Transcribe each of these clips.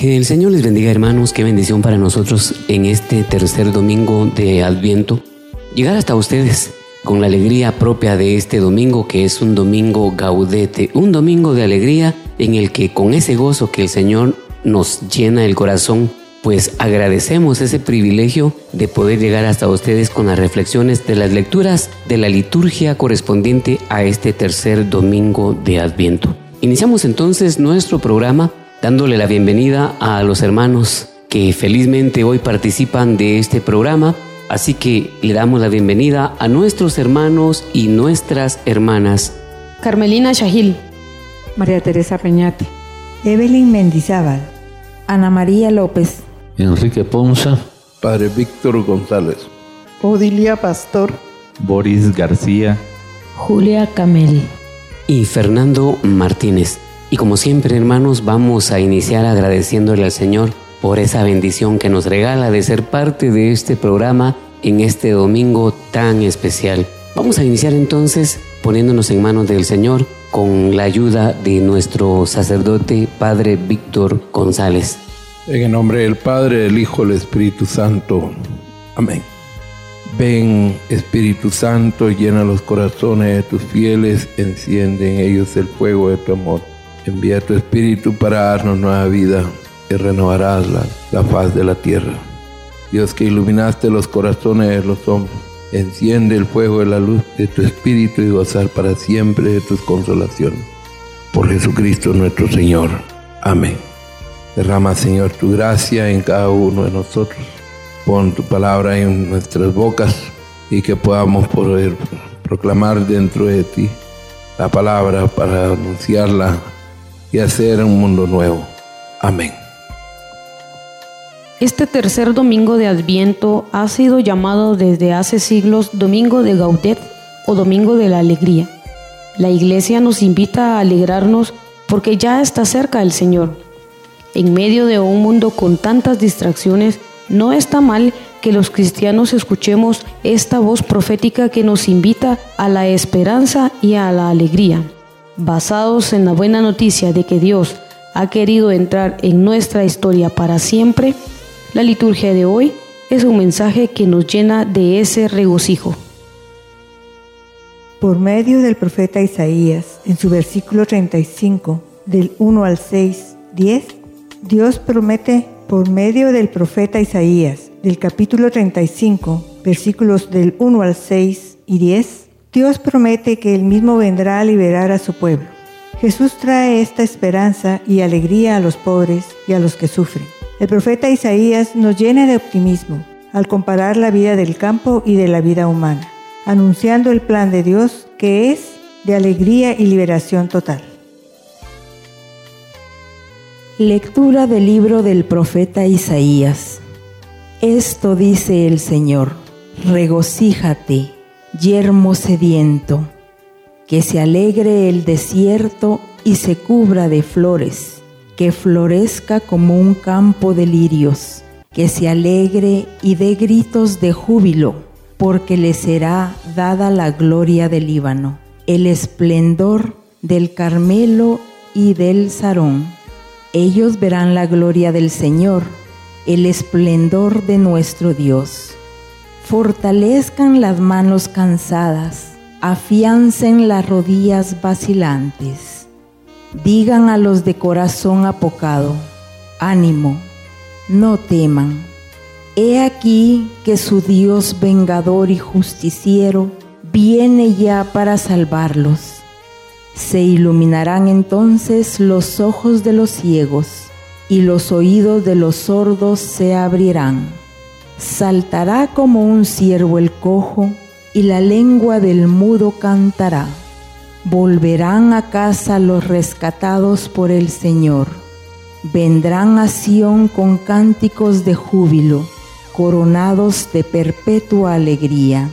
Que el Señor les bendiga hermanos, qué bendición para nosotros en este tercer domingo de Adviento. Llegar hasta ustedes con la alegría propia de este domingo que es un domingo gaudete, un domingo de alegría en el que con ese gozo que el Señor nos llena el corazón, pues agradecemos ese privilegio de poder llegar hasta ustedes con las reflexiones de las lecturas de la liturgia correspondiente a este tercer domingo de Adviento. Iniciamos entonces nuestro programa dándole la bienvenida a los hermanos que felizmente hoy participan de este programa. Así que le damos la bienvenida a nuestros hermanos y nuestras hermanas. Carmelina Shahil, María Teresa Peñate, Evelyn Mendizábal, Ana María López, Enrique Ponza, Padre Víctor González, Odilia Pastor, Boris García, Julia Camel y Fernando Martínez. Y como siempre, hermanos, vamos a iniciar agradeciéndole al Señor por esa bendición que nos regala de ser parte de este programa en este domingo tan especial. Vamos a iniciar entonces poniéndonos en manos del Señor con la ayuda de nuestro sacerdote Padre Víctor González. En el nombre del Padre, del Hijo, del Espíritu Santo. Amén. Ven, Espíritu Santo, llena los corazones de tus fieles, enciende en ellos el fuego de tu amor. Envía tu Espíritu para darnos nueva vida y renovarás la, la, faz de la tierra. Dios que iluminaste los corazones de los hombres, enciende el fuego de la luz de tu Espíritu y gozar para siempre de tus consolaciones. Por Jesucristo nuestro Señor. Amén. Derrama, Señor, tu gracia en cada uno de nosotros. Pon tu palabra en nuestras bocas y que podamos poder proclamar dentro de ti la palabra para anunciarla y hacer un mundo nuevo. Amén. Este tercer domingo de Adviento ha sido llamado desde hace siglos Domingo de Gaudet o Domingo de la Alegría. La Iglesia nos invita a alegrarnos porque ya está cerca el Señor. En medio de un mundo con tantas distracciones, no está mal que los cristianos escuchemos esta voz profética que nos invita a la esperanza y a la alegría. Basados en la buena noticia de que Dios ha querido entrar en nuestra historia para siempre, la liturgia de hoy es un mensaje que nos llena de ese regocijo. Por medio del profeta Isaías, en su versículo 35, del 1 al 6, 10, Dios promete por medio del profeta Isaías, del capítulo 35, versículos del 1 al 6 y 10, Dios promete que Él mismo vendrá a liberar a su pueblo. Jesús trae esta esperanza y alegría a los pobres y a los que sufren. El profeta Isaías nos llena de optimismo al comparar la vida del campo y de la vida humana, anunciando el plan de Dios que es de alegría y liberación total. Lectura del libro del profeta Isaías. Esto dice el Señor, regocíjate, yermo sediento, que se alegre el desierto y se cubra de flores, que florezca como un campo de lirios, que se alegre y dé gritos de júbilo, porque le será dada la gloria del Líbano, el esplendor del Carmelo y del Sarón. Ellos verán la gloria del Señor, el esplendor de nuestro Dios. Fortalezcan las manos cansadas, afiancen las rodillas vacilantes. Digan a los de corazón apocado, ánimo, no teman. He aquí que su Dios vengador y justiciero viene ya para salvarlos. Se iluminarán entonces los ojos de los ciegos y los oídos de los sordos se abrirán. Saltará como un ciervo el cojo y la lengua del mudo cantará. Volverán a casa los rescatados por el Señor. Vendrán a Sión con cánticos de júbilo, coronados de perpetua alegría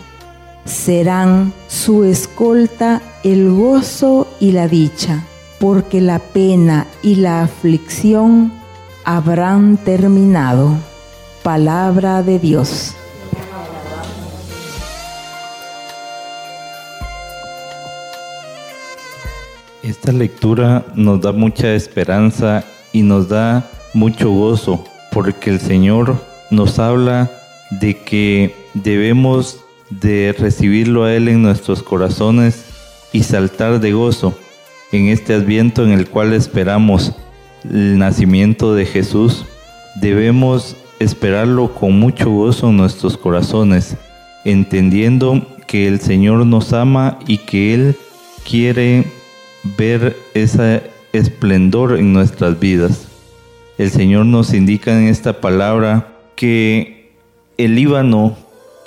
serán su escolta el gozo y la dicha, porque la pena y la aflicción habrán terminado. Palabra de Dios. Esta lectura nos da mucha esperanza y nos da mucho gozo, porque el Señor nos habla de que debemos de recibirlo a Él en nuestros corazones y saltar de gozo en este adviento en el cual esperamos el nacimiento de Jesús. Debemos esperarlo con mucho gozo en nuestros corazones, entendiendo que el Señor nos ama y que Él quiere ver ese esplendor en nuestras vidas. El Señor nos indica en esta palabra que el Líbano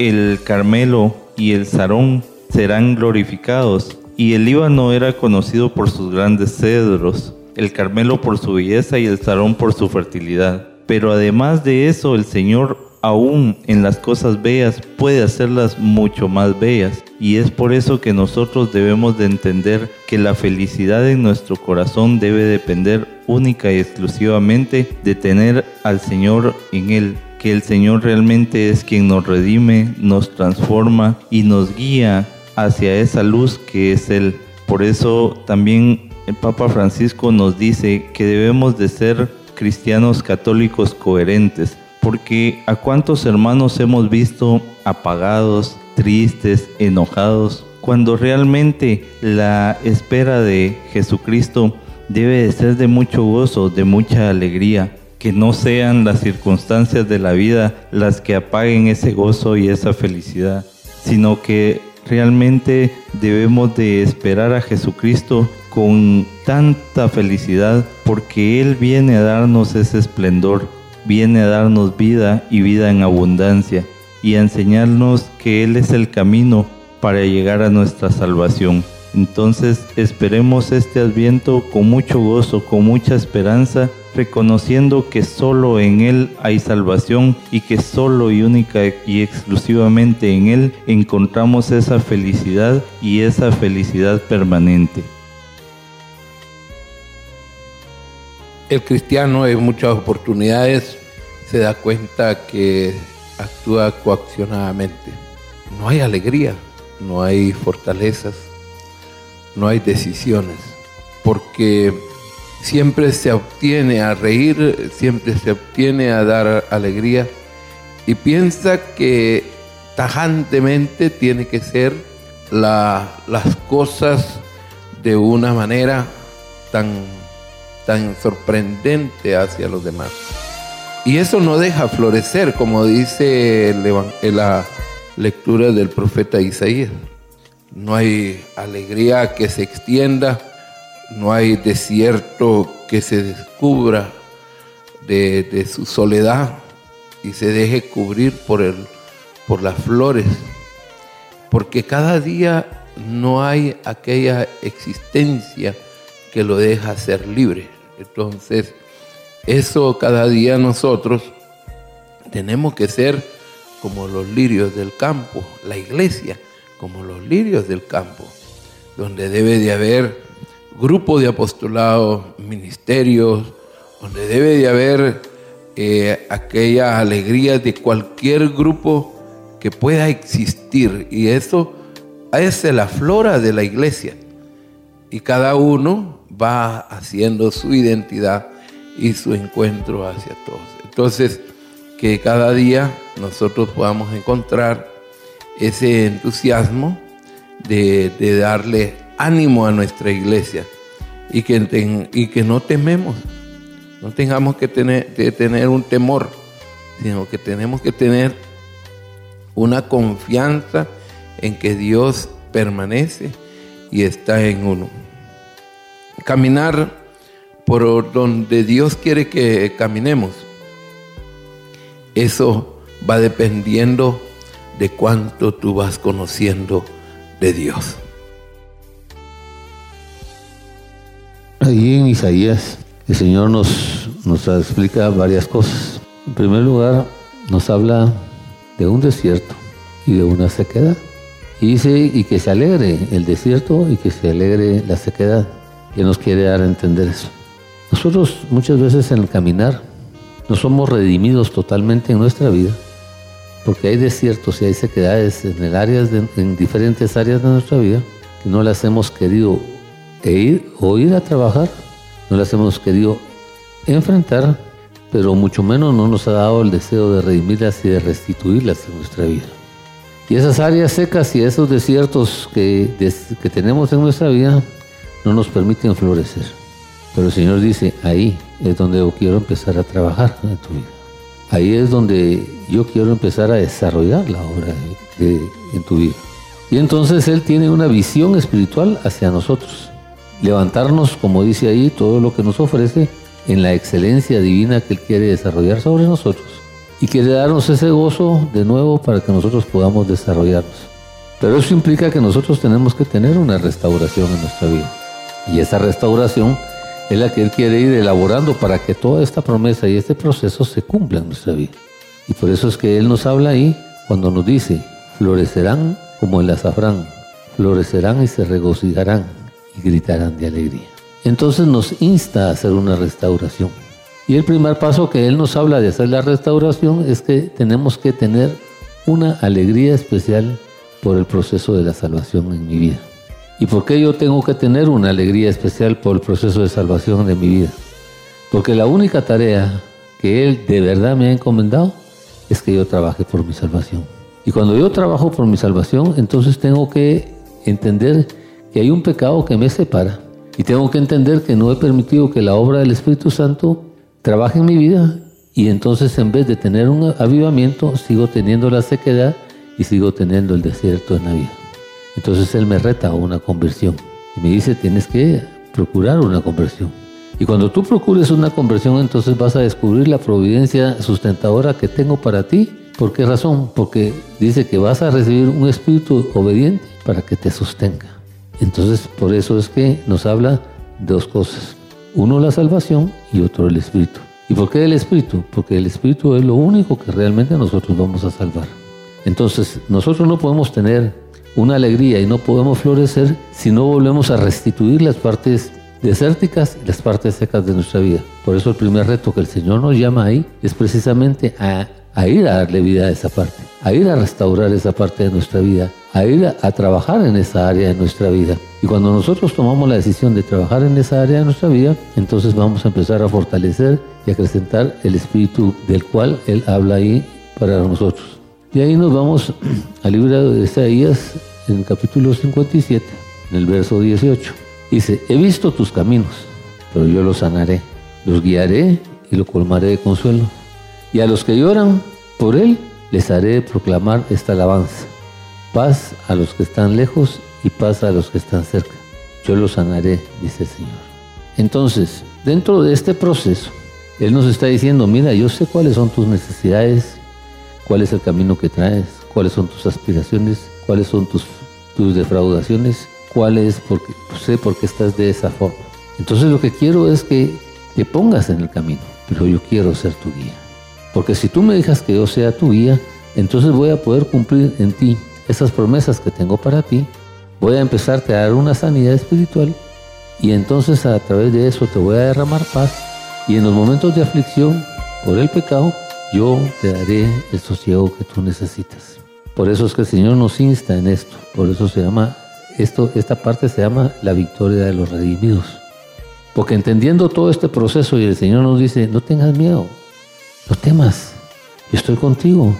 el Carmelo y el Sarón serán glorificados. Y el Líbano era conocido por sus grandes cedros, el Carmelo por su belleza y el Sarón por su fertilidad. Pero además de eso, el Señor aún en las cosas bellas puede hacerlas mucho más bellas. Y es por eso que nosotros debemos de entender que la felicidad en nuestro corazón debe depender única y exclusivamente de tener al Señor en Él que el Señor realmente es quien nos redime, nos transforma y nos guía hacia esa luz que es Él. Por eso también el Papa Francisco nos dice que debemos de ser cristianos católicos coherentes, porque a cuántos hermanos hemos visto apagados, tristes, enojados, cuando realmente la espera de Jesucristo debe de ser de mucho gozo, de mucha alegría, que no sean las circunstancias de la vida las que apaguen ese gozo y esa felicidad, sino que realmente debemos de esperar a Jesucristo con tanta felicidad porque Él viene a darnos ese esplendor, viene a darnos vida y vida en abundancia y a enseñarnos que Él es el camino para llegar a nuestra salvación. Entonces esperemos este adviento con mucho gozo, con mucha esperanza reconociendo que solo en Él hay salvación y que solo y única y exclusivamente en Él encontramos esa felicidad y esa felicidad permanente. El cristiano en muchas oportunidades se da cuenta que actúa coaccionadamente. No hay alegría, no hay fortalezas, no hay decisiones, porque siempre se obtiene a reír, siempre se obtiene a dar alegría y piensa que tajantemente tiene que ser las cosas de una manera tan, tan sorprendente hacia los demás. Y eso no deja florecer, como dice la lectura del profeta Isaías. No hay alegría que se extienda no hay desierto que se descubra de, su soledad y se deje cubrir por, el, por las flores, porque cada día no hay aquella existencia que lo deja ser libre. Entonces, eso cada día nosotros tenemos que ser como los lirios del campo, la iglesia, como los lirios del campo, donde debe de haber grupo de apostolado, ministerios, donde debe de haber eh, aquella alegría de cualquier grupo que pueda existir. Y eso es la flora de la iglesia. Y cada uno va haciendo su identidad y su encuentro hacia todos. Entonces, que cada día nosotros podamos encontrar ese entusiasmo de, darle ánimo a nuestra iglesia y que, no tememos, no tengamos que tener un temor, sino que tenemos que tener una confianza en que Dios permanece y está en uno. Caminar por donde Dios quiere que caminemos. Eso va dependiendo de cuánto tú vas conociendo de Dios. Ahí en Isaías el Señor nos, nos explica varias cosas. En primer lugar, nos habla de un desierto y de una sequedad. Y dice, y que se alegre el desierto y que se alegre la sequedad. Y nos quiere dar a entender eso. Nosotros muchas veces en el caminar no somos redimidos totalmente en nuestra vida, porque hay desiertos y hay sequedades en, el áreas en diferentes áreas de nuestra vida que no las hemos querido ir o ir a trabajar, no las hemos querido enfrentar, pero mucho menos no nos ha dado el deseo de redimirlas y de restituirlas en nuestra vida. Y esas áreas secas y esos desiertos que, que tenemos en nuestra vida no nos permiten florecer. Pero el Señor dice, ahí es donde yo quiero empezar a trabajar en tu vida. Ahí es donde yo quiero empezar a desarrollar la obra en tu vida. Y entonces Él tiene una visión espiritual hacia nosotros. Levantarnos, como dice ahí, todo lo que nos ofrece en la excelencia divina que Él quiere desarrollar sobre nosotros y quiere darnos ese gozo de nuevo para que nosotros podamos desarrollarnos. Pero eso implica que nosotros tenemos que tener una restauración en nuestra vida. Y esa restauración es la que Él quiere ir elaborando para que toda esta promesa y este proceso se cumpla en nuestra vida. Y por eso es que Él nos habla ahí cuando nos dice, florecerán como el azafrán, florecerán y se regocijarán y gritarán de alegría. Entonces nos insta a hacer una restauración. Y el primer paso que Él nos habla de hacer la restauración es que tenemos que tener una alegría especial por el proceso de la salvación en mi vida. ¿Y por qué yo tengo que tener una alegría especial por el proceso de salvación de mi vida? Porque la única tarea que Él de verdad me ha encomendado es que yo trabaje por mi salvación. Y cuando yo trabajo por mi salvación, entonces tengo que entender que hay un pecado que me separa. Y tengo que entender que no he permitido que la obra del Espíritu Santo trabaje en mi vida. Y entonces en vez de tener un avivamiento, sigo teniendo la sequedad y sigo teniendo el desierto en la vida. Entonces Él me reta a una conversión. Y me dice, tienes que procurar una conversión. Y cuando tú procures una conversión, entonces vas a descubrir la providencia sustentadora que tengo para ti. ¿Por qué razón? Porque dice que vas a recibir un espíritu obediente para que te sostenga. Entonces, por eso es que nos habla de dos cosas. Uno la salvación y otro el espíritu. ¿Y por qué el espíritu? Porque el espíritu es lo único que realmente nosotros vamos a salvar. Entonces, nosotros no podemos tener una alegría y no podemos florecer si no volvemos a restituir las partes desérticas y las partes secas de nuestra vida. Por eso el primer reto que el Señor nos llama ahí es precisamente a, ir a darle vida a esa parte, a ir a restaurar esa parte de nuestra vida, a ir a, trabajar en esa área de nuestra vida. Y cuando nosotros tomamos la decisión de trabajar en esa área de nuestra vida, entonces vamos a empezar a fortalecer y acrecentar el espíritu del cual Él habla ahí para nosotros. Y ahí nos vamos al libro de Isaías, en el capítulo 57, en el verso 18. Dice, he visto tus caminos, pero yo los sanaré, los guiaré y lo colmaré de consuelo. Y a los que lloran por él, les haré proclamar esta alabanza. Paz a los que están lejos y paz a los que están cerca. Yo los sanaré, dice el Señor. Entonces, dentro de este proceso, Él nos está diciendo, mira, yo sé cuáles son tus necesidades, cuál es el camino que traes, cuáles son tus aspiraciones, cuáles son tus, tus defraudaciones, cuál es, porque sé por qué estás de esa forma. Entonces lo que quiero es que te pongas en el camino, pero yo quiero ser tu guía. Porque si tú me dejas que yo sea tu guía, entonces voy a poder cumplir en ti esas promesas que tengo para ti, voy a empezarte a dar una sanidad espiritual y entonces a través de eso te voy a derramar paz. Y en los momentos de aflicción por el pecado yo te daré el sosiego que tú necesitas. Por eso es que el Señor nos insta en esto. Por eso se llama, esto, esta parte se llama la victoria de los redimidos. Porque entendiendo todo este proceso y el Señor nos dice, no tengas miedo, no temas, yo estoy contigo,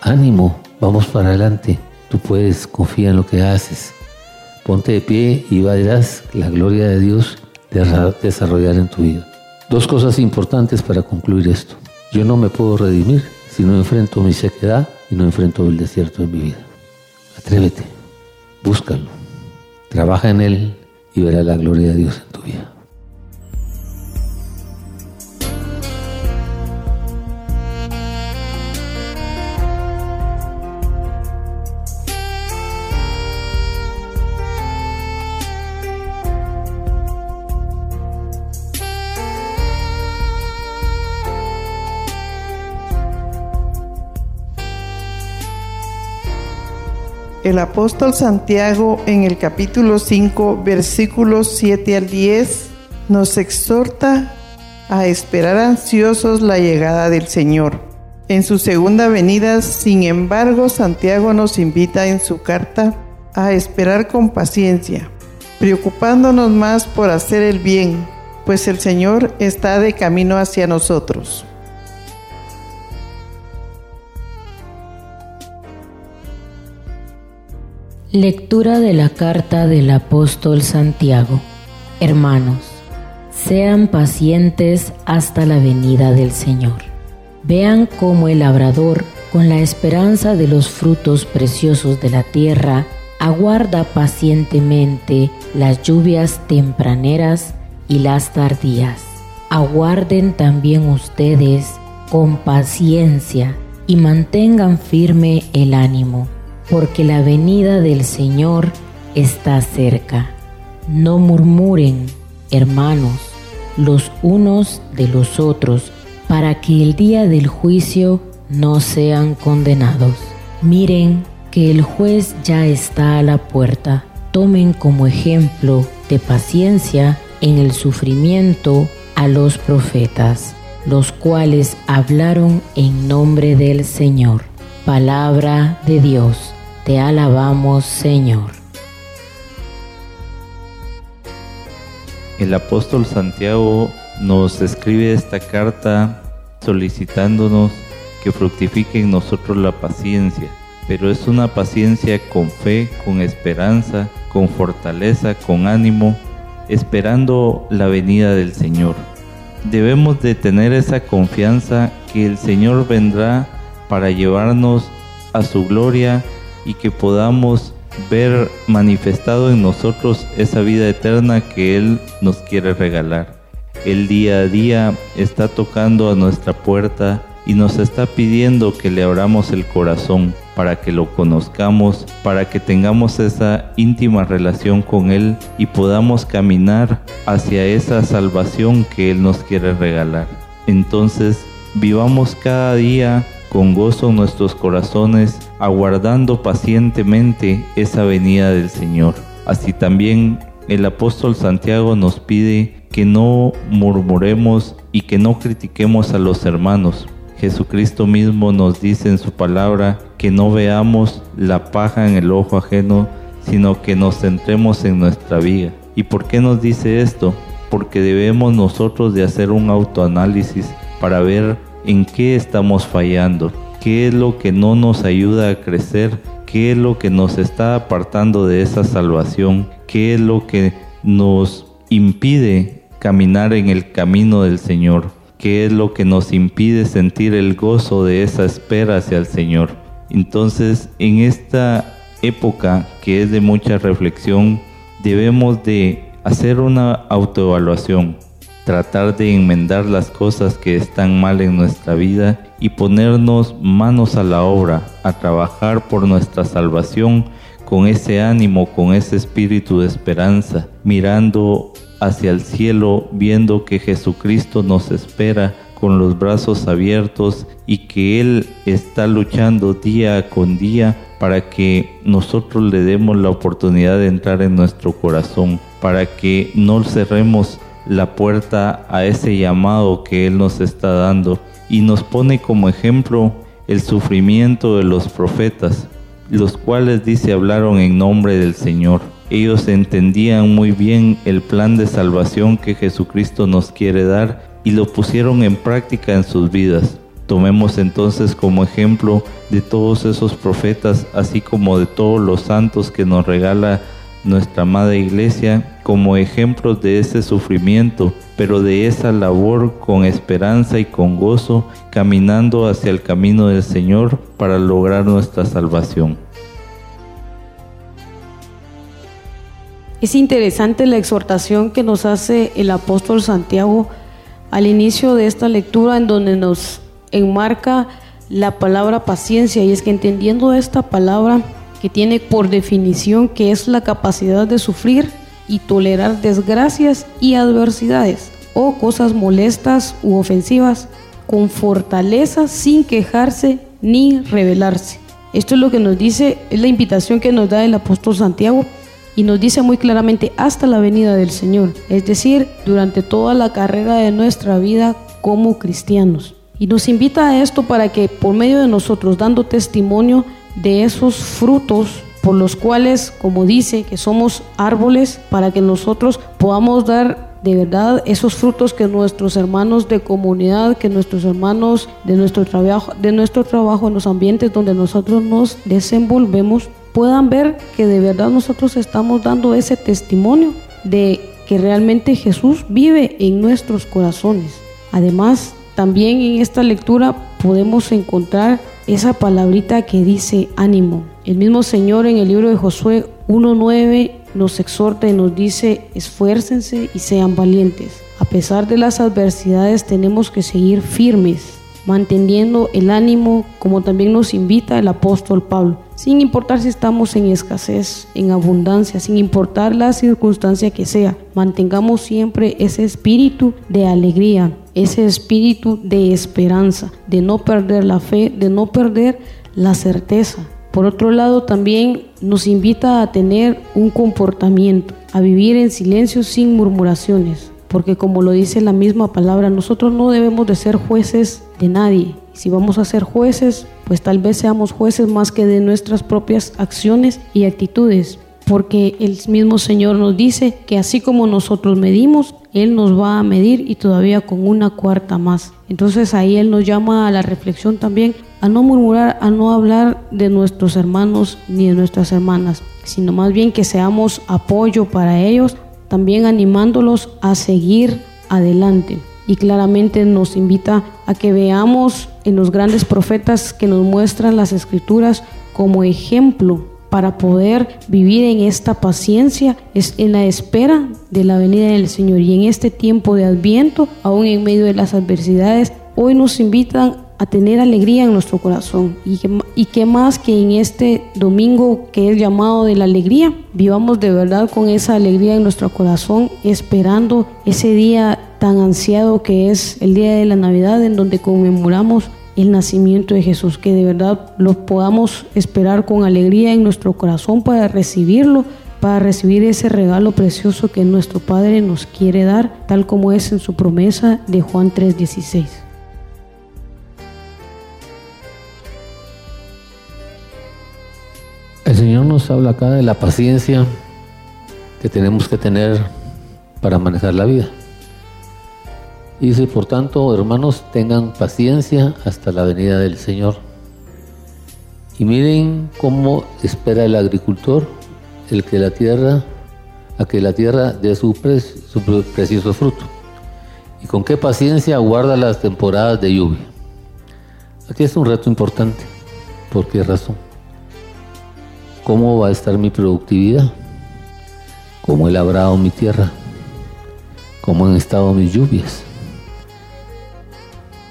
ánimo, vamos para adelante, tú puedes, confía en lo que haces, ponte de pie y verás la gloria de Dios desarrollar en tu vida. Dos cosas importantes para concluir esto. Yo no me puedo redimir si no enfrento mi sequedad y no enfrento el desierto de mi vida? Atrévete, búscalo, trabaja en él y verás la gloria de Dios en tu vida. El apóstol Santiago en el capítulo 5, versículos 7 al 10, nos exhorta a esperar ansiosos la llegada del Señor. En su segunda venida, sin embargo, Santiago nos invita en su carta a esperar con paciencia, preocupándonos más por hacer el bien, pues el Señor está de camino hacia nosotros. Lectura de la carta del apóstol Santiago. Hermanos, sean pacientes hasta la venida del Señor. Vean cómo el labrador, con la esperanza de los frutos preciosos de la tierra, aguarda pacientemente las lluvias tempraneras y las tardías. Aguarden también ustedes con paciencia y mantengan firme el ánimo porque la venida del Señor está cerca. No murmuren, hermanos, los unos de los otros, para que el día del juicio no sean condenados. Miren que el juez ya está a la puerta. Tomen como ejemplo de paciencia en el sufrimiento a los profetas, los cuales hablaron en nombre del Señor. Palabra de Dios. Te alabamos, Señor. El apóstol Santiago nos escribe esta carta solicitándonos que fructifique en nosotros la paciencia, pero es una paciencia con fe, con esperanza, con fortaleza, con ánimo, esperando la venida del Señor. Debemos de tener esa confianza que el Señor vendrá para llevarnos a su gloria y que podamos ver manifestado en nosotros esa vida eterna que Él nos quiere regalar. El día a día está tocando a nuestra puerta y nos está pidiendo que le abramos el corazón para que lo conozcamos, para que tengamos esa íntima relación con Él y podamos caminar hacia esa salvación que Él nos quiere regalar. Entonces, vivamos cada día con gozo nuestros corazones, aguardando pacientemente esa venida del Señor. Así también el apóstol Santiago nos pide que no murmuremos y que no critiquemos a los hermanos. Jesucristo mismo nos dice en su palabra que no veamos la paja en el ojo ajeno, sino que nos centremos en nuestra vida. ¿Y por qué nos dice esto? Porque debemos nosotros de hacer un autoanálisis para ver en qué estamos fallando, qué es lo que no nos ayuda a crecer, qué es lo que nos está apartando de esa salvación, qué es lo que nos impide caminar en el camino del Señor, qué es lo que nos impide sentir el gozo de esa espera hacia el Señor. Entonces, en esta época que es de mucha reflexión, debemos de hacer una autoevaluación tratar de enmendar las cosas que están mal en nuestra vida y ponernos manos a la obra, a trabajar por nuestra salvación con ese ánimo, con ese espíritu de esperanza, mirando hacia el cielo, viendo que Jesucristo nos espera con los brazos abiertos y que Él está luchando día con día para que nosotros le demos la oportunidad de entrar en nuestro corazón, para que no cerremos la puerta a ese llamado que Él nos está dando y nos pone como ejemplo el sufrimiento de los profetas, los cuales dice hablaron en nombre del Señor. Ellos entendían muy bien el plan de salvación que Jesucristo nos quiere dar y lo pusieron en práctica en sus vidas. Tomemos entonces como ejemplo de todos esos profetas, así como de todos los santos que nos regala nuestra amada iglesia como ejemplos de ese sufrimiento, pero de esa labor con esperanza y con gozo, caminando hacia el camino del Señor para lograr nuestra salvación. Es interesante la exhortación que nos hace el apóstol Santiago al inicio de esta lectura en donde nos enmarca la palabra paciencia y es que entendiendo esta palabra que tiene por definición que es la capacidad de sufrir y tolerar desgracias y adversidades o cosas molestas u ofensivas con fortaleza sin quejarse ni rebelarse. Esto es lo que nos dice, es la invitación que nos da el apóstol Santiago y nos dice muy claramente hasta la venida del Señor, es decir, durante toda la carrera de nuestra vida como cristianos. Y nos invita a esto para que por medio de nosotros, dando testimonio, de esos frutos por los cuales, como dice, que somos árboles para que nosotros podamos dar de verdad esos frutos que nuestros hermanos de comunidad, que nuestros hermanos de nuestro trabajo, de nuestro trabajo en los ambientes donde nosotros nos desenvolvemos, puedan ver que de verdad nosotros estamos dando ese testimonio de que realmente Jesús vive en nuestros corazones. Además, también en esta lectura podemos encontrar esa palabrita que dice ánimo. El mismo Señor en el libro de Josué 1.9 nos exhorta y nos dice esfuércense y sean valientes. A pesar de las adversidades tenemos que seguir firmes, manteniendo el ánimo como también nos invita el apóstol Pablo. Sin importar si estamos en escasez, en abundancia, sin importar la circunstancia que sea, mantengamos siempre ese espíritu de alegría, ese espíritu de esperanza, de no perder la fe, de no perder la certeza. Por otro lado, también nos invita a tener un comportamiento, a vivir en silencio sin murmuraciones, porque como lo dice la misma palabra, nosotros no debemos de ser jueces de nadie. Si vamos a ser jueces, pues tal vez seamos jueces más que de nuestras propias acciones y actitudes, porque el mismo Señor nos dice que así como nosotros medimos, Él nos va a medir y todavía con una cuarta más. Entonces ahí Él nos llama a la reflexión también, a no murmurar, a no hablar de nuestros hermanos ni de nuestras hermanas, sino más bien que seamos apoyo para ellos, también animándolos a seguir adelante. Y claramente nos invita a que veamos en los grandes profetas que nos muestran las escrituras como ejemplo para poder vivir en esta paciencia, en la espera de la venida del Señor. Y en este tiempo de adviento, aún en medio de las adversidades, hoy nos invitan a tener alegría en nuestro corazón. Y que, y qué más que en este domingo que es llamado de la alegría, vivamos de verdad con esa alegría en nuestro corazón, esperando ese día tan ansiado que es el día de la Navidad, en donde conmemoramos el nacimiento de Jesús, que de verdad lo podamos esperar con alegría en nuestro corazón para recibirlo, para recibir ese regalo precioso que nuestro Padre nos quiere dar, tal como es en su promesa de Juan 3:16. El Señor nos habla acá de la paciencia que tenemos que tener para manejar la vida. Dice, por tanto, hermanos, tengan paciencia hasta la venida del Señor. Y miren cómo espera el agricultor el que la tierra, a que la tierra dé su, su precioso fruto. Y con qué paciencia guarda las temporadas de lluvia. Aquí es un reto importante. ¿Por qué razón? ¿Cómo va a estar mi productividad? ¿Cómo he labrado mi tierra? ¿Cómo han estado mis lluvias?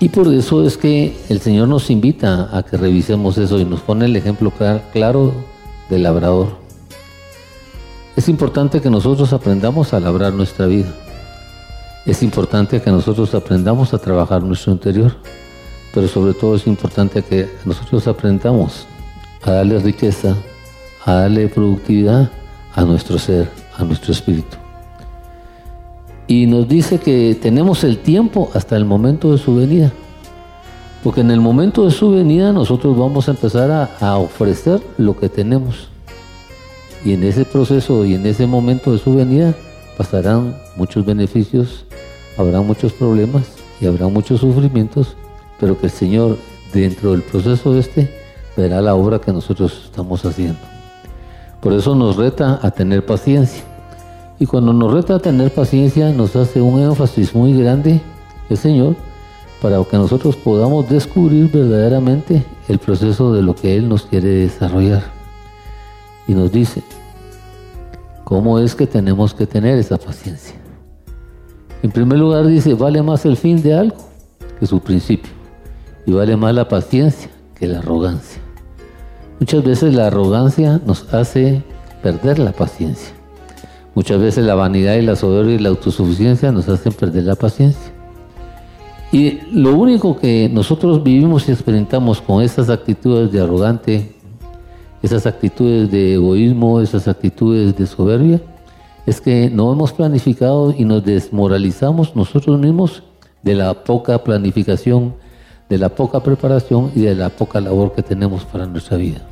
Y por eso es que el Señor nos invita a que revisemos eso y nos pone el ejemplo claro del labrador. Es importante que nosotros aprendamos a labrar nuestra vida. Es importante que nosotros aprendamos a trabajar nuestro interior. Pero sobre todo es importante que nosotros aprendamos a darle riqueza, a darle productividad a nuestro ser, a nuestro espíritu y nos dice que tenemos el tiempo hasta el momento de su venida. Porque en el momento de su venida nosotros vamos a empezar a, ofrecer lo que tenemos. Y en ese proceso y en ese momento de su venida pasarán muchos beneficios, habrá muchos problemas y habrá muchos sufrimientos, pero que el Señor dentro del proceso este verá la obra que nosotros estamos haciendo. Por eso nos reta a tener paciencia. Y cuando nos reta a tener paciencia, nos hace un énfasis muy grande el Señor para que nosotros podamos descubrir verdaderamente el proceso de lo que Él nos quiere desarrollar. Y nos dice, ¿cómo es que tenemos que tener esa paciencia? En primer lugar dice, vale más el fin de algo que su principio. Y vale más la paciencia que la arrogancia. Muchas veces la arrogancia nos hace perder la paciencia. Muchas veces la vanidad y la soberbia y la autosuficiencia nos hacen perder la paciencia. Y lo único que nosotros vivimos y experimentamos con esas actitudes de arrogante, esas actitudes de egoísmo, esas actitudes de soberbia, es que no hemos planificado y nos desmoralizamos nosotros mismos de la poca planificación, de la poca preparación y de la poca labor que tenemos para nuestra vida.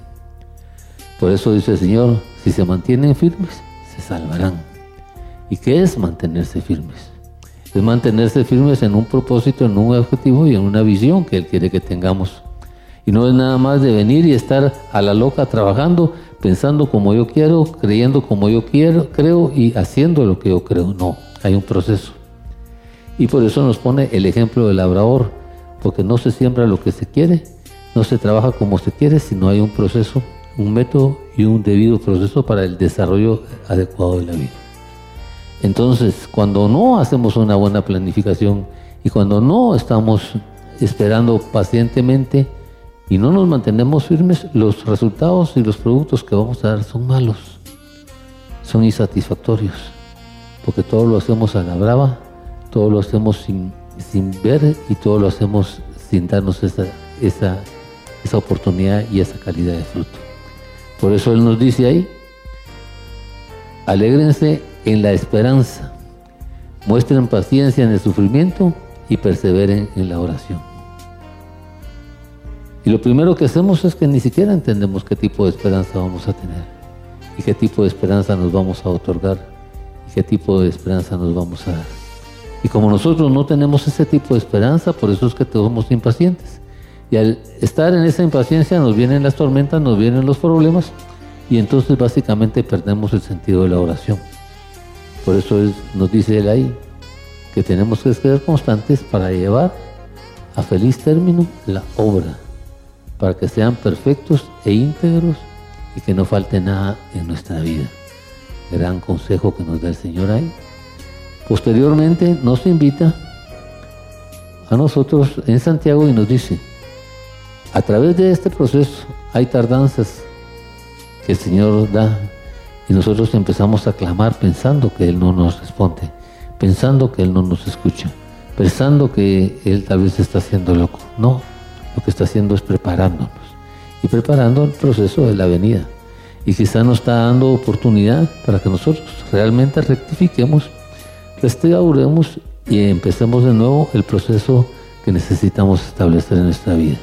Por eso dice el Señor, si se mantienen firmes, salvarán. ¿Y qué es mantenerse firmes? Es mantenerse firmes en un propósito, en un objetivo y en una visión que Él quiere que tengamos. Y no es nada más de venir y estar a la loca trabajando, pensando como yo quiero, creyendo como yo quiero, creo y haciendo lo que yo creo. No, hay un proceso. Y por eso nos pone el ejemplo del labrador, porque no se siembra lo que se quiere, no se trabaja como se quiere, sino hay un proceso, un método y un debido proceso para el desarrollo adecuado de la vida. Entonces, cuando no hacemos una buena planificación y cuando no estamos esperando pacientemente y no nos mantenemos firmes, los resultados y los productos que vamos a dar son malos, son insatisfactorios, porque todo lo hacemos a la brava, todo lo hacemos sin, ver y todo lo hacemos sin darnos esa, esa, esa oportunidad y esa calidad de fruto. Por eso Él nos dice ahí, alégrense en la esperanza. Muestren paciencia en el sufrimiento y perseveren en la oración. Y lo primero que hacemos es que ni siquiera entendemos qué tipo de esperanza vamos a tener y qué tipo de esperanza nos vamos a otorgar y qué tipo de esperanza nos vamos a dar. Y como nosotros no tenemos ese tipo de esperanza, por eso es que somos impacientes. Y al estar en esa impaciencia nos vienen las tormentas, nos vienen los problemas y entonces básicamente perdemos el sentido de la oración. Por eso nos dice él ahí que tenemos que ser constantes para llevar a feliz término la obra, para que sean perfectos e íntegros y que no falte nada en nuestra vida. Gran consejo que nos da el Señor ahí. Posteriormente nos invita a nosotros en Santiago y nos dice, a través de este proceso hay tardanzas que el Señor da y nosotros empezamos a clamar pensando que Él no nos responde, pensando que Él no nos escucha, pensando que Él tal vez está haciendo loco. No, lo que está haciendo es preparándonos y preparando el proceso de la venida. Y quizá nos está dando oportunidad para que nosotros realmente rectifiquemos, restauremos y empecemos de nuevo el proceso que necesitamos establecer en nuestra vida.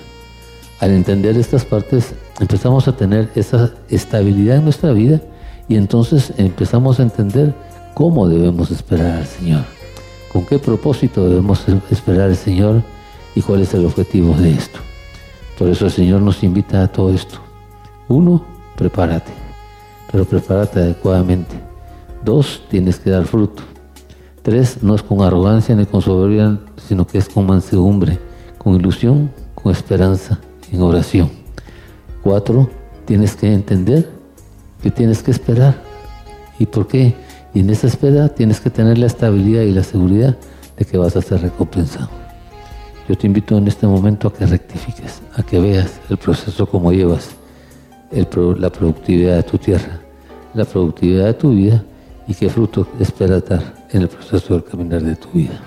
Al entender estas partes, empezamos a tener esa estabilidad en nuestra vida y entonces empezamos a entender cómo debemos esperar al Señor, con qué propósito debemos esperar al Señor y cuál es el objetivo de esto. Por eso el Señor nos invita a todo esto. Uno, prepárate, pero prepárate adecuadamente. Dos, tienes que dar fruto. Tres, no es con arrogancia ni con soberbia, sino que es con mansedumbre, con ilusión, con esperanza, en oración. Cuatro, tienes que entender que tienes que esperar. ¿Y por qué? Y en esa espera tienes que tener la estabilidad y la seguridad de que vas a ser recompensado. Yo te invito en este momento a que rectifiques, a que veas el proceso como llevas, la productividad de tu tierra, la productividad de tu vida y qué fruto esperas dar en el proceso del caminar de tu vida.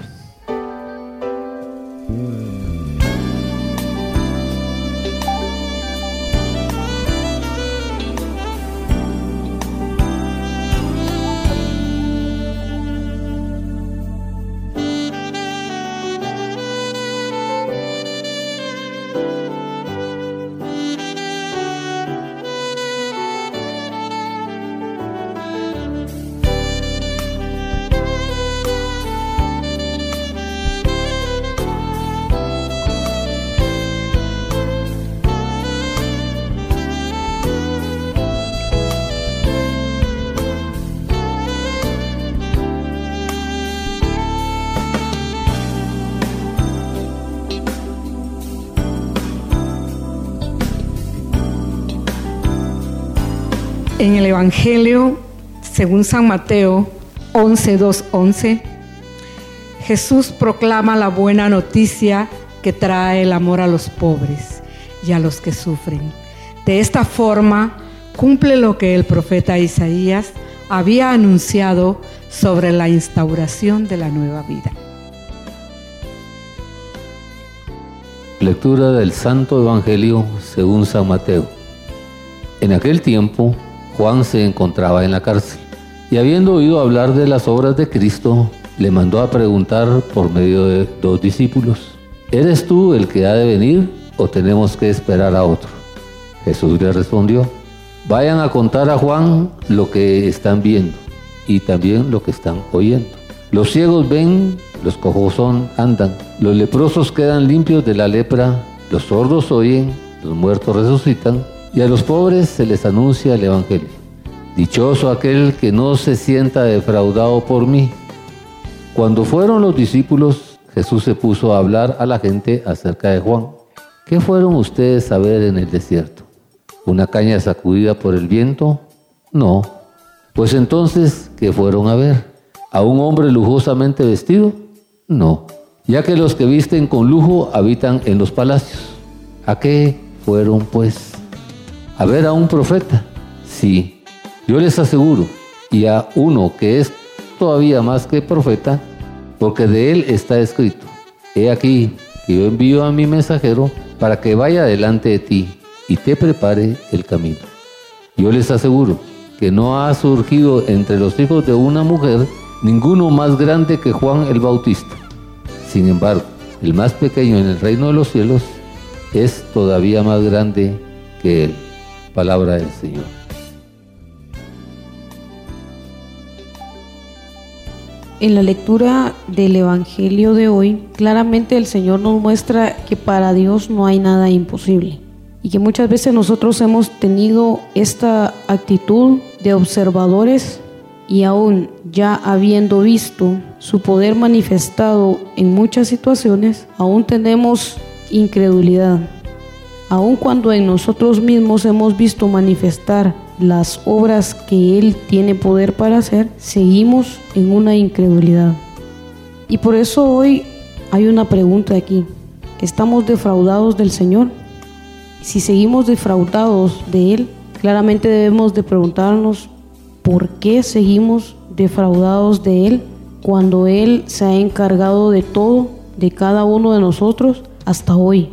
En el Evangelio, según San Mateo 11.2.11, Jesús proclama la buena noticia que trae el amor a los pobres y a los que sufren. De esta forma, cumple lo que el profeta Isaías había anunciado sobre la instauración de la nueva vida. Lectura del Santo Evangelio según San Mateo. En aquel tiempo, Juan se encontraba en la cárcel y habiendo oído hablar de las obras de Cristo, le mandó a preguntar por medio de dos discípulos, ¿eres tú el que ha de venir o tenemos que esperar a otro? Jesús le respondió, vayan a contar a Juan lo que están viendo y también lo que están oyendo. Los ciegos ven, los cojos son, andan, los leprosos quedan limpios de la lepra, los sordos oyen, los muertos resucitan, y a los pobres se les anuncia el Evangelio. Dichoso aquel que no se sienta defraudado por mí. Cuando fueron los discípulos, Jesús se puso a hablar a la gente acerca de Juan. ¿Qué fueron ustedes a ver en el desierto? ¿Una caña sacudida por el viento? No. Pues entonces, ¿qué fueron a ver? a un hombre lujosamente vestido? No, ya que los que visten con lujo habitan en los palacios. ¿A qué fueron pues? ¿A ver a un profeta? Sí, yo les aseguro, y a uno que es todavía más que profeta, porque de él está escrito, he aquí que yo envío a mi mensajero para que vaya delante de ti y te prepare el camino. Yo les aseguro que no ha surgido entre los hijos de una mujer ninguno más grande que Juan el Bautista. Sin embargo, el más pequeño en el reino de los cielos es todavía más grande que él. Palabra del Señor. En la lectura del Evangelio de hoy, claramente el Señor nos muestra que para Dios no hay nada imposible y que muchas veces nosotros hemos tenido esta actitud de observadores y aún ya habiendo visto su poder manifestado en muchas situaciones, aún tenemos incredulidad. Aun cuando en nosotros mismos hemos visto manifestar las obras que Él tiene poder para hacer, seguimos en una incredulidad. Y por eso hoy hay una pregunta aquí. ¿Estamos defraudados del Señor? Si seguimos defraudados de Él, claramente debemos de preguntarnos ¿por qué seguimos defraudados de Él cuando Él se ha encargado de todo, de cada uno de nosotros hasta hoy?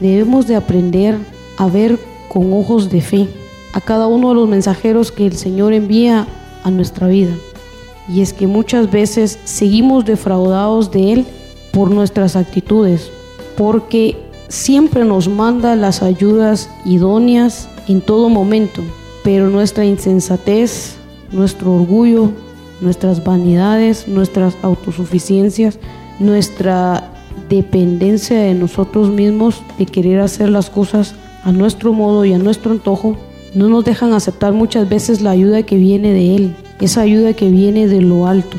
Debemos de aprender a ver con ojos de fe a cada uno de los mensajeros que el Señor envía a nuestra vida. Y es que muchas veces seguimos defraudados de Él por nuestras actitudes, porque siempre nos manda las ayudas idóneas en todo momento, pero nuestra insensatez, nuestro orgullo, nuestras vanidades, nuestras autosuficiencias, nuestra dependencia de nosotros mismos, de querer hacer las cosas a nuestro modo y a nuestro antojo, no nos dejan aceptar muchas veces la ayuda que viene de Él, esa ayuda que viene de lo alto.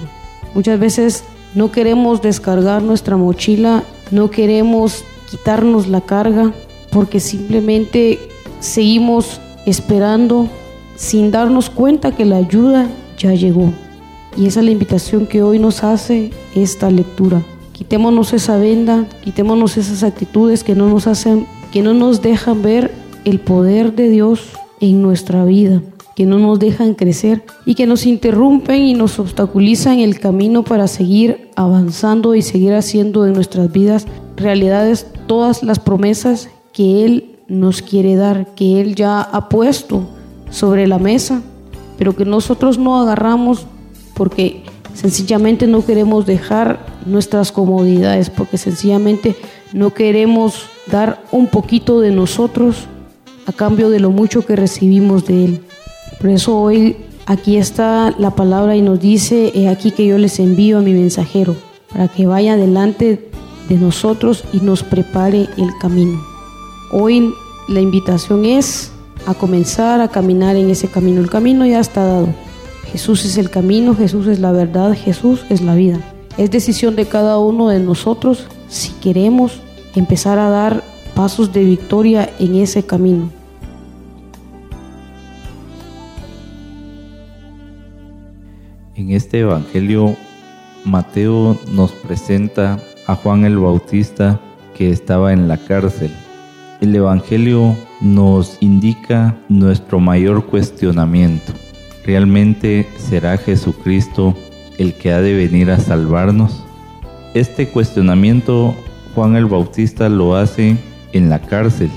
Muchas veces no queremos descargar nuestra mochila, no queremos quitarnos la carga, porque simplemente seguimos esperando sin darnos cuenta que la ayuda ya llegó. Y esa es la invitación que hoy nos hace esta lectura. Quitémonos esa venda, quitémonos esas actitudes que no nos hacen, que no nos dejan ver el poder de Dios en nuestra vida, que no nos dejan crecer y que nos interrumpen y nos obstaculizan el camino para seguir avanzando y seguir haciendo en nuestras vidas realidades todas las promesas que Él nos quiere dar, que Él ya ha puesto sobre la mesa, pero que nosotros no agarramos porque sencillamente no queremos dejar nuestras comodidades, porque sencillamente no queremos dar un poquito de nosotros a cambio de lo mucho que recibimos de Él. Por eso hoy aquí está la palabra y nos dice, he aquí que yo les envío a mi mensajero, para que vaya delante de nosotros y nos prepare el camino. Hoy la invitación es a comenzar a caminar en ese camino. El camino ya está dado. Jesús es el camino, Jesús es la verdad, Jesús es la vida. Es decisión de cada uno de nosotros si queremos empezar a dar pasos de victoria en ese camino. En este Evangelio, Mateo nos presenta a Juan el Bautista que estaba en la cárcel. El Evangelio nos indica nuestro mayor cuestionamiento. ¿Realmente será Jesucristo el que ha de venir a salvarnos? Este cuestionamiento Juan el Bautista lo hace en la cárcel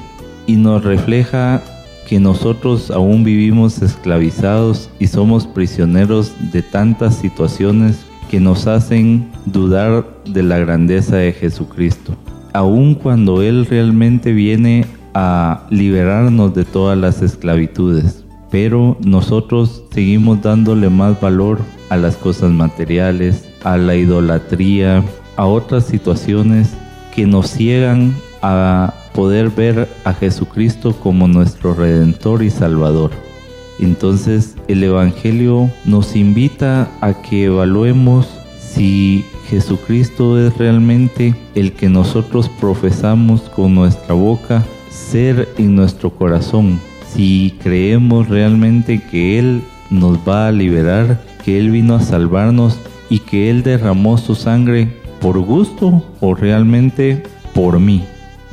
y nos refleja que nosotros aún vivimos esclavizados y somos prisioneros de tantas situaciones que nos hacen dudar de la grandeza de Jesucristo. Aun cuando Él realmente viene a liberarnos de todas las esclavitudes, pero nosotros seguimos dándole más valor a las cosas materiales, a la idolatría, a otras situaciones que nos ciegan a poder ver a Jesucristo como nuestro Redentor y Salvador. Entonces el Evangelio nos invita a que evaluemos si Jesucristo es realmente el que nosotros profesamos con nuestra boca ser en nuestro corazón, si creemos realmente que Él nos va a liberar, que Él vino a salvarnos y que Él derramó su sangre por gusto o realmente por mí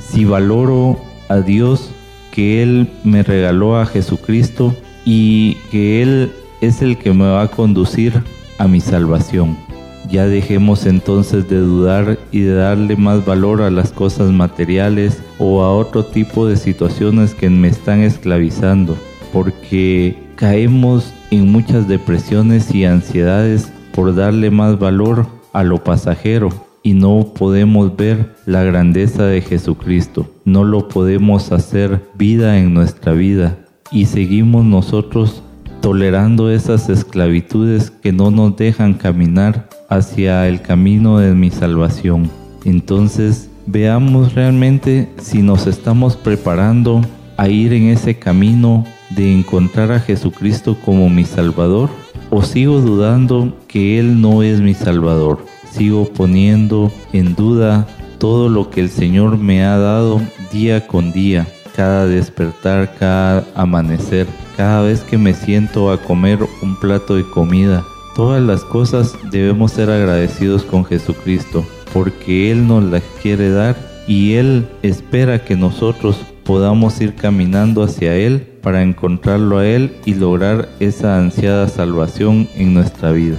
si valoro a Dios que Él me regaló a Jesucristo y que Él es el que me va a conducir a mi salvación. Ya dejemos entonces de dudar y de darle más valor a las cosas materiales o a otro tipo de situaciones que me están esclavizando, porque caemos en muchas depresiones y ansiedades por darle más valor a lo pasajero y no podemos ver la grandeza de Jesucristo. No lo podemos hacer vida en nuestra vida y seguimos nosotros tolerando esas esclavitudes que no nos dejan caminar hacia el camino de mi salvación. Entonces, veamos realmente si nos estamos preparando a ir en ese camino de encontrar a Jesucristo como mi Salvador o sigo dudando que Él no es mi Salvador sigo poniendo en duda todo lo que el Señor me ha dado día con día, cada despertar, cada amanecer, cada vez que me siento a comer un plato de comida. Todas las cosas debemos ser agradecidos con Jesucristo, porque Él nos las quiere dar y Él espera que nosotros podamos ir caminando hacia Él para encontrarlo a Él y lograr esa ansiada salvación en nuestra vida.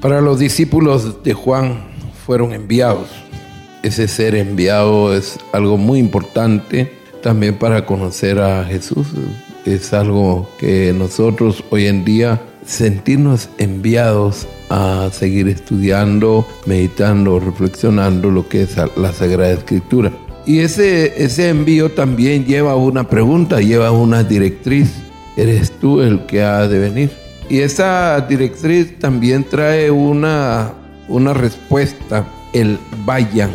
Para los discípulos de Juan fueron enviados. Ese ser enviado es algo muy importante también para conocer a Jesús. Es algo que nosotros hoy en día sentirnos enviados a seguir estudiando, meditando, reflexionando lo que es la Sagrada Escritura. Y ese, ese envío también lleva una pregunta, lleva una directriz. ¿Eres tú el que ha de venir? Y esa directriz también trae una, una respuesta, el vayan,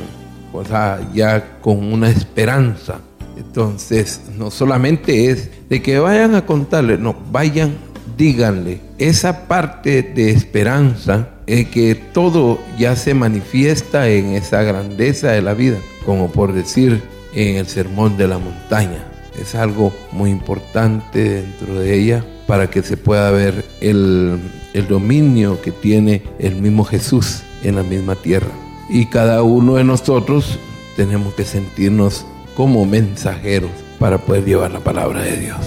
o sea, ya con una esperanza. Entonces, no solamente es de que vayan a contarle, no, vayan, díganle. Esa parte de esperanza es que todo ya se manifiesta en esa grandeza de la vida, como por decir en el sermón de la montaña. Es algo muy importante dentro de ella para que se pueda ver el, dominio que tiene el mismo Jesús en la misma tierra. Y cada uno de nosotros tenemos que sentirnos como mensajeros para poder llevar la palabra de Dios.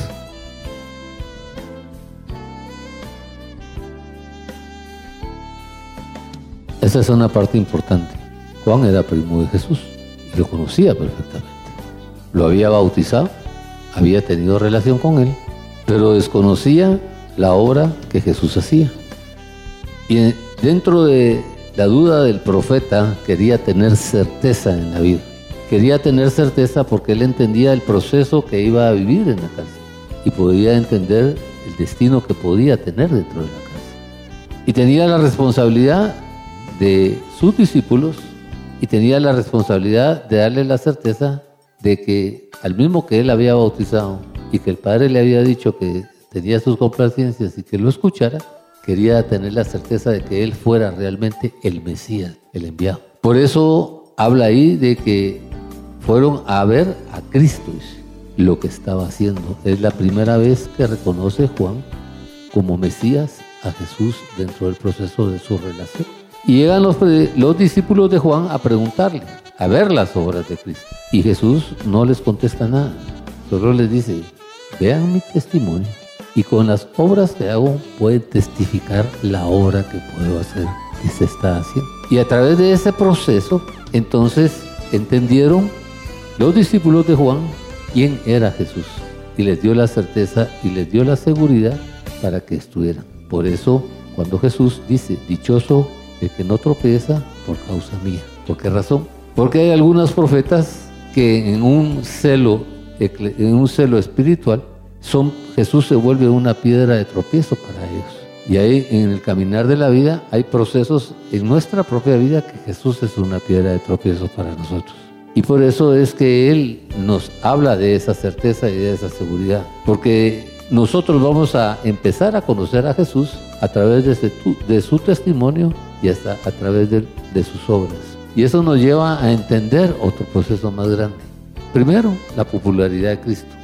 Esa es una parte importante. Juan era primo de Jesús y lo conocía perfectamente. Lo había bautizado, había tenido relación con él pero desconocía la obra que Jesús hacía. Y dentro de la duda del profeta quería tener certeza en la vida. Quería tener certeza porque él entendía el proceso que iba a vivir en la casa y podía entender el destino que podía tener dentro de la casa. Y tenía la responsabilidad de sus discípulos y tenía la responsabilidad de darle la certeza de que al mismo que él había bautizado, y que el padre le había dicho que tenía sus complacencias y que lo escuchara, quería tener la certeza de que él fuera realmente el Mesías, el enviado. Por eso habla ahí de que fueron a ver a Cristo. lo que estaba haciendo. Es la primera vez que reconoce Juan como Mesías a Jesús dentro del proceso de su relación. Y llegan los, los discípulos de Juan a preguntarle, a ver las obras de Cristo. Y Jesús no les contesta nada, solo les dice, vean mi testimonio y con las obras que hago pueden testificar la obra que puedo hacer, que se está haciendo. Y a través de ese proceso, entonces entendieron los discípulos de Juan quién era Jesús y les dio la certeza y les dio la seguridad para que estuvieran. Por eso, cuando Jesús dice, dichoso el que no tropieza por causa mía. ¿Por qué razón? Porque hay algunos profetas que en un celo, en un celo espiritual, son, Jesús se vuelve una piedra de tropiezo para ellos. Y ahí en el caminar de la vida hay procesos en nuestra propia vida que Jesús es una piedra de tropiezo para nosotros. Y por eso es que Él nos habla de esa certeza y de esa seguridad. Porque nosotros vamos a empezar a conocer a Jesús a través de, de su testimonio y hasta a través de, de sus obras. Y eso nos lleva a entender otro proceso más grande. Primero, la popularidad de Cristo.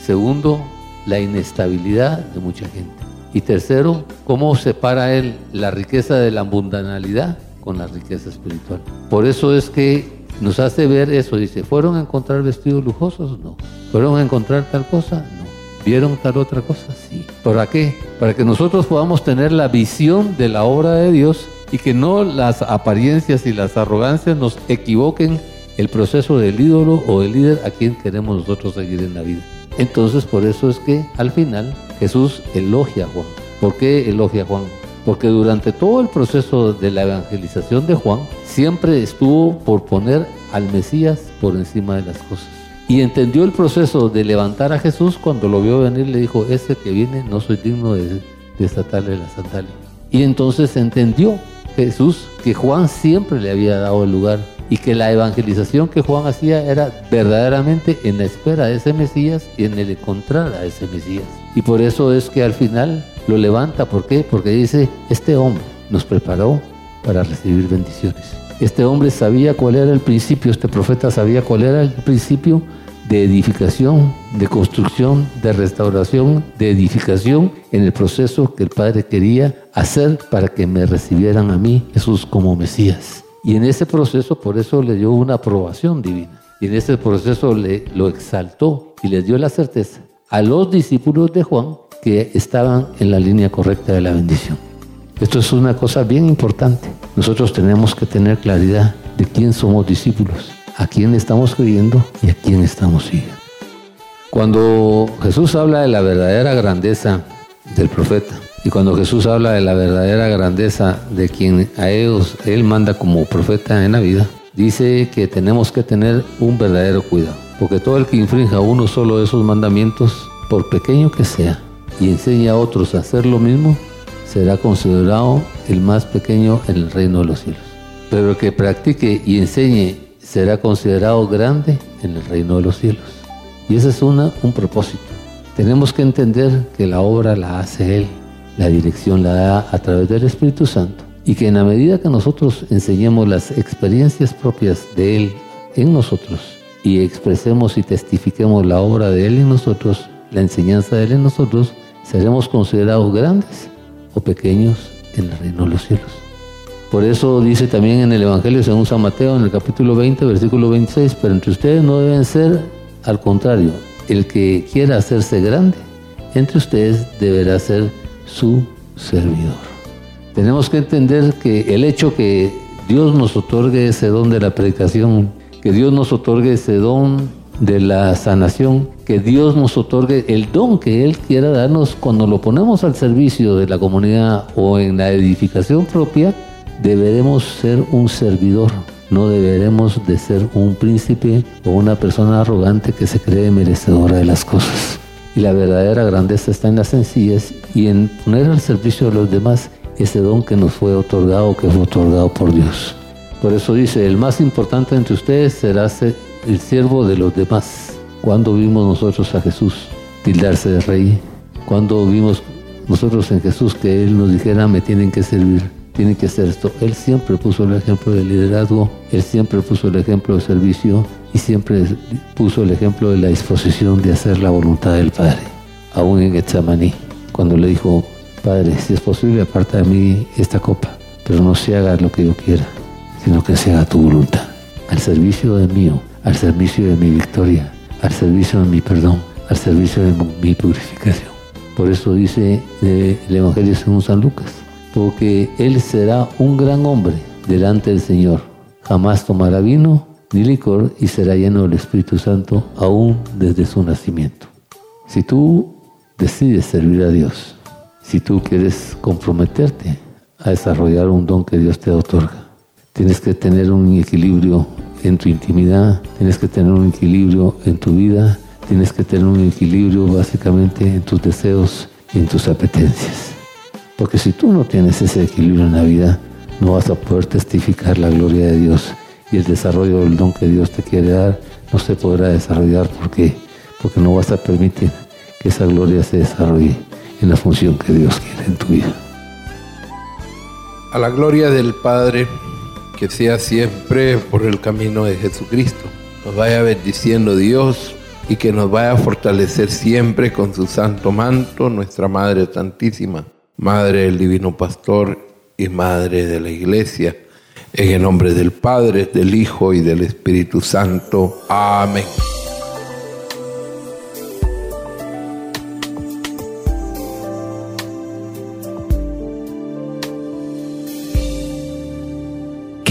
Segundo, la inestabilidad de mucha gente. Y tercero, cómo separa Él la riqueza de la mundanalidad con la riqueza espiritual. Por eso es que nos hace ver eso. Dice, ¿fueron a encontrar vestidos lujosos? No. ¿Fueron a encontrar tal cosa? No. ¿Vieron tal otra cosa? Sí. ¿Para qué? Para que nosotros podamos tener la visión de la obra de Dios y que no las apariencias y las arrogancias nos equivoquen el proceso del ídolo o del líder a quien queremos nosotros seguir en la vida. Entonces por eso es que al final Jesús elogia a Juan. ¿Por qué elogia a Juan? Porque durante todo el proceso de la evangelización de Juan siempre estuvo por poner al Mesías por encima de las cosas. Y entendió el proceso de levantar a Jesús cuando lo vio venir, le dijo, ese que viene no soy digno de desatarle la sandalia. Y entonces entendió Jesús que Juan siempre le había dado el lugar y que la evangelización que Juan hacía era verdaderamente en la espera de ese Mesías y en el encontrar a ese Mesías. Y por eso es que al final lo levanta. ¿Por qué? Porque dice, este hombre nos preparó para recibir bendiciones. Este hombre sabía cuál era el principio, este profeta sabía cuál era el principio de edificación, de construcción, de restauración, de edificación en el proceso que el Padre quería hacer para que me recibieran a mí, Jesús, como Mesías. Y en ese proceso, por eso le dio una aprobación divina. Y en ese proceso le, lo exaltó y le dio la certeza a los discípulos de Juan que estaban en la línea correcta de la bendición. Esto es una cosa bien importante. Nosotros tenemos que tener claridad de quién somos discípulos, a quién estamos creyendo y a quién estamos siguiendo. Cuando Jesús habla de la verdadera grandeza del profeta, y cuando Jesús habla de la verdadera grandeza de quien a ellos Él manda como profeta en la vida, dice que tenemos que tener un verdadero cuidado. Porque todo el que infrinja uno solo de esos mandamientos, por pequeño que sea, y enseña a otros a hacer lo mismo, será considerado el más pequeño en el reino de los cielos. Pero el que practique y enseñe será considerado grande en el reino de los cielos. Y ese es una, un propósito. Tenemos que entender que la obra la hace Él la dirección la da a través del Espíritu Santo y que en la medida que nosotros enseñemos las experiencias propias de Él en nosotros y expresemos y testifiquemos la obra de Él en nosotros, la enseñanza de Él en nosotros, seremos considerados grandes o pequeños en el reino de los cielos. Por eso dice también en el Evangelio según San Mateo, en el capítulo 20, versículo 26, pero entre ustedes no deben ser al contrario, el que quiera hacerse grande, entre ustedes deberá ser su servidor. Tenemos que entender que el hecho que Dios nos otorgue ese don de la predicación, que Dios nos otorgue ese don de la sanación, que Dios nos otorgue el don que Él quiera darnos cuando lo ponemos al servicio de la comunidad o en la edificación propia, deberemos ser un servidor, no deberemos de ser un príncipe o una persona arrogante que se cree merecedora de las cosas. Y la verdadera grandeza está en la sencillez y en poner al servicio de los demás ese don que nos fue otorgado, que fue otorgado por Dios. Por eso dice, el más importante entre ustedes será el siervo de los demás. Cuando vimos nosotros a Jesús tildarse de rey? Cuando vimos nosotros en Jesús que Él nos dijera, me tienen que servir, tienen que hacer esto? Él siempre puso el ejemplo de liderazgo, Él siempre puso el ejemplo de servicio y siempre puso el ejemplo de la disposición de hacer la voluntad del Padre, aún en Getsemaní, cuando le dijo, Padre, si es posible, aparta de mí esta copa, pero no se haga lo que yo quiera, sino que se haga tu voluntad, al servicio de mío, al servicio de mi victoria, al servicio de mi perdón, al servicio de mi purificación. Por eso dice el Evangelio según San Lucas, porque Él será un gran hombre delante del Señor. Jamás tomará vino ni licor y será lleno del Espíritu Santo aún desde su nacimiento. Si tú decides servir a Dios, si tú quieres comprometerte a desarrollar un don que Dios te otorga, tienes que tener un equilibrio en tu intimidad, tienes que tener un equilibrio en tu vida, tienes que tener un equilibrio básicamente en tus deseos y en tus apetencias. Porque si tú no tienes ese equilibrio en la vida, no vas a poder testificar la gloria de Dios y el desarrollo del don que Dios te quiere dar no se podrá desarrollar porque porque no vas a permitir que esa gloria se desarrolle en la función que Dios quiere en tu vida. A la gloria del Padre, que sea siempre por el camino de Jesucristo. Nos vaya bendiciendo Dios y que nos vaya a fortalecer siempre con su santo manto, nuestra Madre Santísima, Madre del Divino Pastor y Madre de la Iglesia. En el nombre del Padre, del Hijo y del Espíritu Santo. Amén.